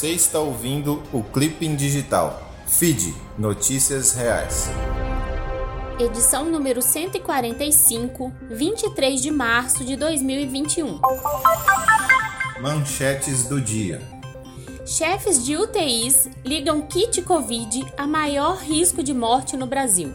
Você está ouvindo o Clipping Digital. Feed Notícias Reais. Edição número 145, 23 de março de 2021. Manchetes do dia. Chefes de UTIs ligam kit Covid a maior risco de morte no Brasil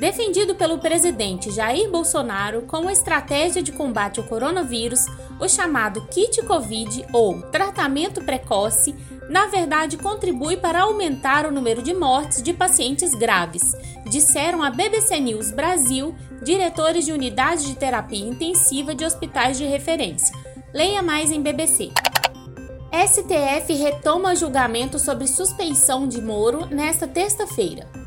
defendido pelo presidente Jair Bolsonaro como estratégia de combate ao coronavírus, o chamado kit Covid ou tratamento precoce, na verdade contribui para aumentar o número de mortes de pacientes graves, disseram a BBC News Brasil diretores de unidades de terapia intensiva de hospitais de referência. Leia mais em BBC. STF retoma julgamento sobre suspeição de Moro nesta terça-feira.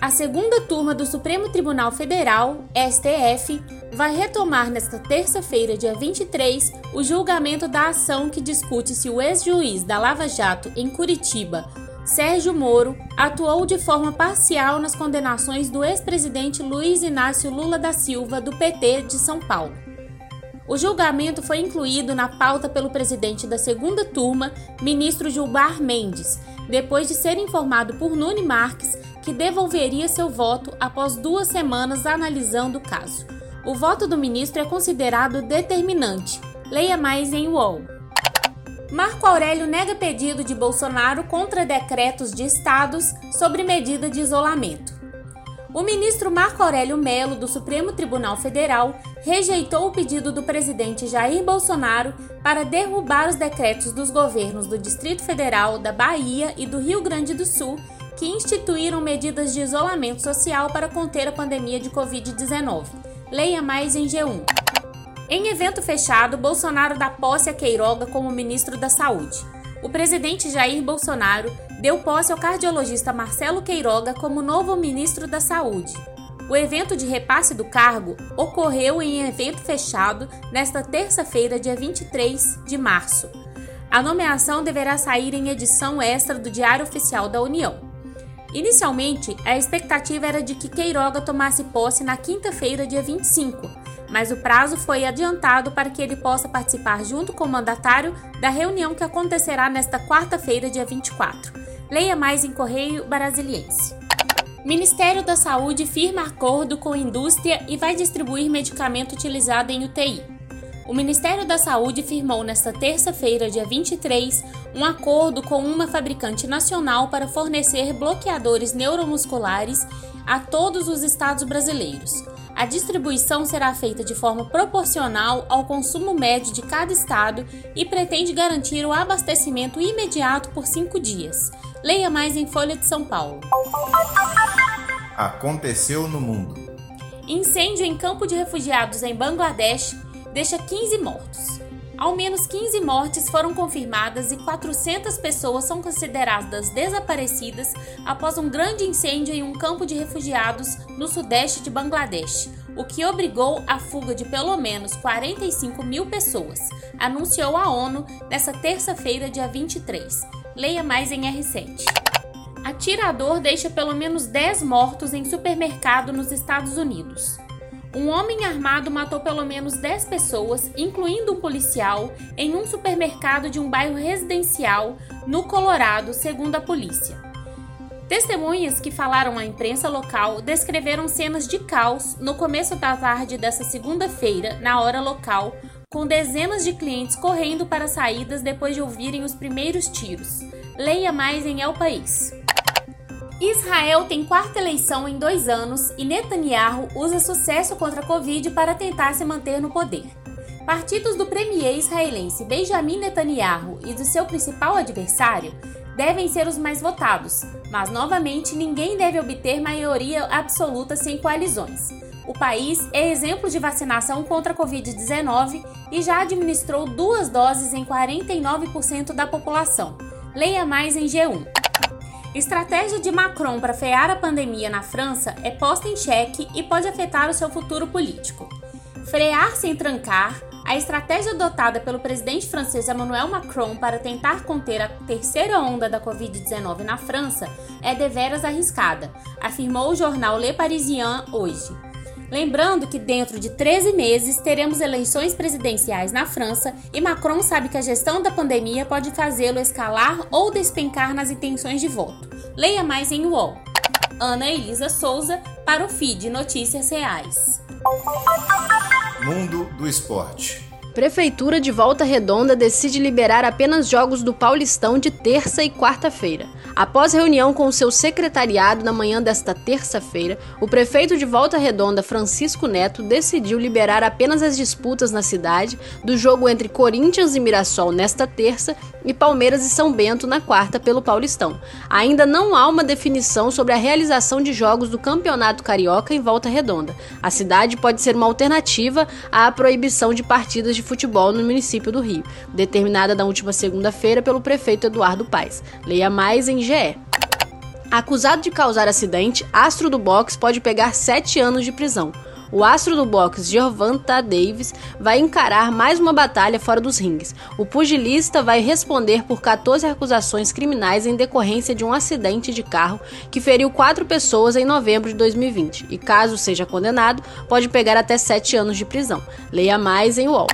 A segunda turma do Supremo Tribunal Federal, STF, vai retomar nesta terça-feira, dia 23, o julgamento da ação que discute se o ex-juiz da Lava Jato em Curitiba, Sérgio Moro, atuou de forma parcial nas condenações do ex-presidente Luiz Inácio Lula da Silva, do PT de São Paulo. O julgamento foi incluído na pauta pelo presidente da segunda turma, ministro Gilmar Mendes, depois de ser informado por Nune Marques que devolveria seu voto após duas semanas analisando o caso. O voto do ministro é considerado determinante. Leia mais em UOL. Marco Aurélio nega pedido de Bolsonaro contra decretos de estados sobre medida de isolamento. O ministro Marco Aurélio Melo, do Supremo Tribunal Federal, rejeitou o pedido do presidente Jair Bolsonaro para derrubar os decretos dos governos do Distrito Federal, da Bahia e do Rio Grande do Sul que instituíram medidas de isolamento social para conter a pandemia de Covid-19. Leia mais em G1. Em evento fechado, Bolsonaro dá posse a Queiroga como ministro da Saúde. O presidente Jair Bolsonaro deu posse ao cardiologista Marcelo Queiroga como novo ministro da Saúde. O evento de repasse do cargo ocorreu em evento fechado nesta terça-feira, dia 23 de março. A nomeação deverá sair em edição extra do Diário Oficial da União. Inicialmente, a expectativa era de que Queiroga tomasse posse na quinta-feira, dia 25, mas o prazo foi adiantado para que ele possa participar junto com o mandatário da reunião que acontecerá nesta quarta-feira, dia 24. Leia mais em Correio Brasiliense. Ministério da Saúde firma acordo com a indústria e vai distribuir medicamento utilizado em UTI. O Ministério da Saúde firmou nesta terça-feira, dia 23, um acordo com uma fabricante nacional para fornecer bloqueadores neuromusculares a todos os estados brasileiros. A distribuição será feita de forma proporcional ao consumo médio de cada estado e pretende garantir o abastecimento imediato por cinco dias. Leia mais em Folha de São Paulo. Aconteceu no mundo. Incêndio em campo de refugiados em Bangladesh deixa 15 mortos. Ao menos 15 mortes foram confirmadas e 400 pessoas são consideradas desaparecidas após um grande incêndio em um campo de refugiados no sudeste de Bangladesh, o que obrigou a fuga de pelo menos 45 mil pessoas, anunciou a ONU nesta terça-feira, dia 23. Leia mais em R7. Atirador deixa pelo menos 10 mortos em supermercado nos Estados Unidos. Um homem armado matou pelo menos 10 pessoas, incluindo um policial, em um supermercado de um bairro residencial no Colorado, segundo a polícia. Testemunhas que falaram à imprensa local descreveram cenas de caos no começo da tarde dessa segunda-feira, na hora local, com dezenas de clientes correndo para saídas depois de ouvirem os primeiros tiros. Leia mais em El País. Israel tem quarta eleição em dois anos e Netanyahu usa sucesso contra a Covid para tentar se manter no poder. Partidos do premier israelense Benjamin Netanyahu e do seu principal adversário devem ser os mais votados, mas novamente ninguém deve obter maioria absoluta sem coalizões. O país é exemplo de vacinação contra a Covid-19 e já administrou duas doses em 49% da população. Leia mais em G1. Estratégia de Macron para frear a pandemia na França é posta em xeque e pode afetar o seu futuro político. Frear sem trancar, a estratégia adotada pelo presidente francês Emmanuel Macron para tentar conter a terceira onda da Covid-19 na França é deveras arriscada, afirmou o jornal Le Parisien hoje. Lembrando que dentro de 13 meses teremos eleições presidenciais na França e Macron sabe que a gestão da pandemia pode fazê-lo escalar ou despencar nas intenções de voto. Leia mais em UOL. Ana Elisa Souza para o feed Notícias Reais. Mundo do Esporte. Prefeitura de Volta Redonda decide liberar apenas jogos do Paulistão de terça e quarta-feira. Após reunião com seu secretariado na manhã desta terça-feira, o prefeito de Volta Redonda, Francisco Neto, decidiu liberar apenas as disputas na cidade do jogo entre Corinthians e Mirassol nesta terça e Palmeiras e São Bento na quarta pelo Paulistão. Ainda não há uma definição sobre a realização de jogos do Campeonato Carioca em Volta Redonda. A cidade pode ser uma alternativa à proibição de partidas de futebol no município do Rio, determinada na última segunda-feira pelo prefeito Eduardo Paes. Leia mais em GE. Acusado de causar acidente, astro do boxe pode pegar sete anos de prisão. O astro do boxe Gervonta Davis vai encarar mais uma batalha fora dos rings. O pugilista vai responder por 14 acusações criminais em decorrência de um acidente de carro que feriu quatro pessoas em novembro de 2020 e, caso seja condenado, pode pegar até sete anos de prisão. Leia mais em UOL.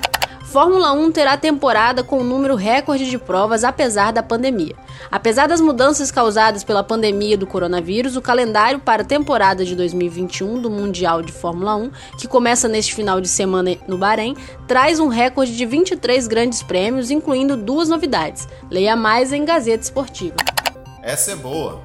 Fórmula 1 terá temporada com um número recorde de provas apesar da pandemia. Apesar das mudanças causadas pela pandemia do coronavírus, o calendário para a temporada de 2021 do Mundial de Fórmula 1, que começa neste final de semana no Bahrein, traz um recorde de 23 grandes prêmios, incluindo duas novidades. Leia mais em Gazeta Esportiva. Essa é boa.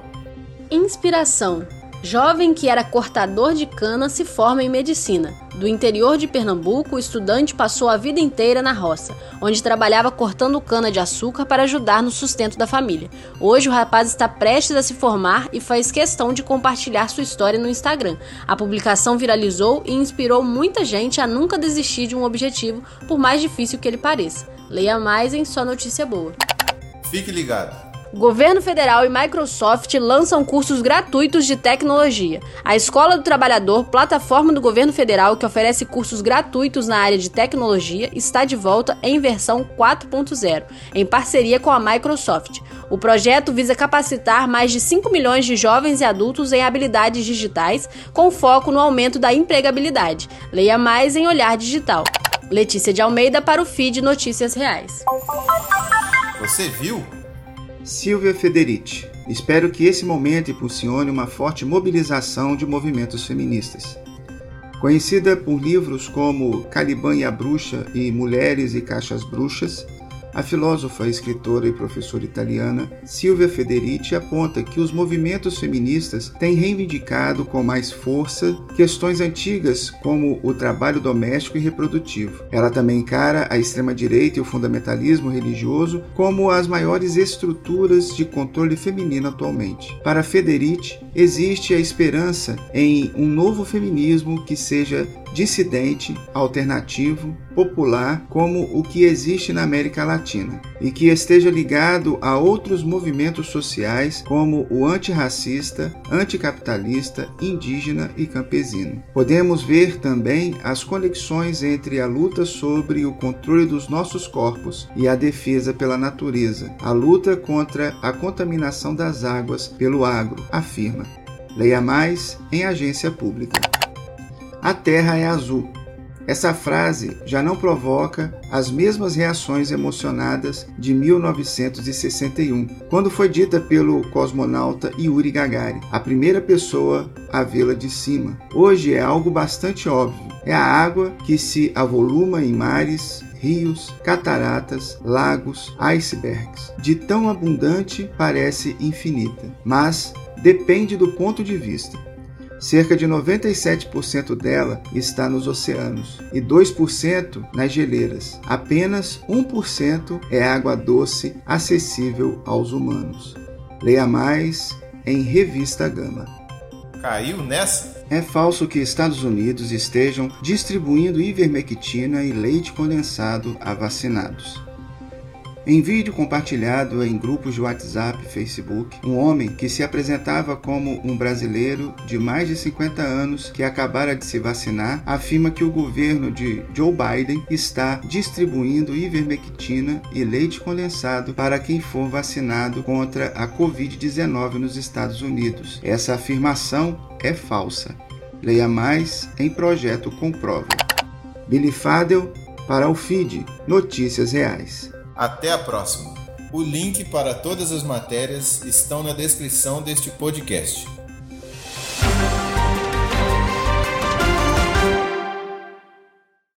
Inspiração. Jovem que era cortador de cana se forma em medicina. Do interior de Pernambuco, o estudante passou a vida inteira na roça, onde trabalhava cortando cana de açúcar para ajudar no sustento da família. Hoje o rapaz está prestes a se formar e faz questão de compartilhar sua história no Instagram. A publicação viralizou e inspirou muita gente a nunca desistir de um objetivo, por mais difícil que ele pareça. Leia mais em sua notícia boa. Fique ligado. Governo Federal e Microsoft lançam cursos gratuitos de tecnologia. A Escola do Trabalhador, plataforma do governo federal que oferece cursos gratuitos na área de tecnologia, está de volta em versão 4.0, em parceria com a Microsoft. O projeto visa capacitar mais de 5 milhões de jovens e adultos em habilidades digitais, com foco no aumento da empregabilidade. Leia mais em Olhar Digital. Letícia de Almeida para o feed Notícias Reais. Você viu? Silvia Federici. Espero que esse momento impulsione uma forte mobilização de movimentos feministas. Conhecida por livros como Caliban e a Bruxa e Mulheres e Caixas Bruxas, a filósofa, escritora e professora italiana Silvia Federici aponta que os movimentos feministas têm reivindicado com mais força questões antigas como o trabalho doméstico e reprodutivo. Ela também encara a extrema-direita e o fundamentalismo religioso como as maiores estruturas de controle feminino atualmente. Para Federici, existe a esperança em um novo feminismo que seja dissidente, alternativo, popular, como o que existe na América Latina, e que esteja ligado a outros movimentos sociais como o antirracista, anticapitalista, indígena e campesino. Podemos ver também as conexões entre a luta sobre o controle dos nossos corpos e a defesa pela natureza, a luta contra a contaminação das águas pelo agro, afirma. Leia mais em agência pública. A Terra é azul. Essa frase já não provoca as mesmas reações emocionadas de 1961, quando foi dita pelo cosmonauta Yuri Gagarin, a primeira pessoa a vê-la de cima. Hoje é algo bastante óbvio. É a água que se avoluma em mares, rios, cataratas, lagos, icebergs. De tão abundante parece infinita, mas depende do ponto de vista. Cerca de 97% dela está nos oceanos e 2% nas geleiras. Apenas 1% é água doce acessível aos humanos. Leia mais em Revista Gama. Caiu nessa? É falso que Estados Unidos estejam distribuindo ivermectina e leite condensado a vacinados. Em vídeo compartilhado em grupos de WhatsApp e Facebook, um homem que se apresentava como um brasileiro de mais de 50 anos que acabara de se vacinar afirma que o governo de Joe Biden está distribuindo ivermectina e leite condensado para quem for vacinado contra a Covid-19 nos Estados Unidos. Essa afirmação é falsa. Leia mais em Projeto Comprova. Billy Fadel para o feed Notícias Reais. Até a próxima. O link para todas as matérias estão na descrição deste podcast.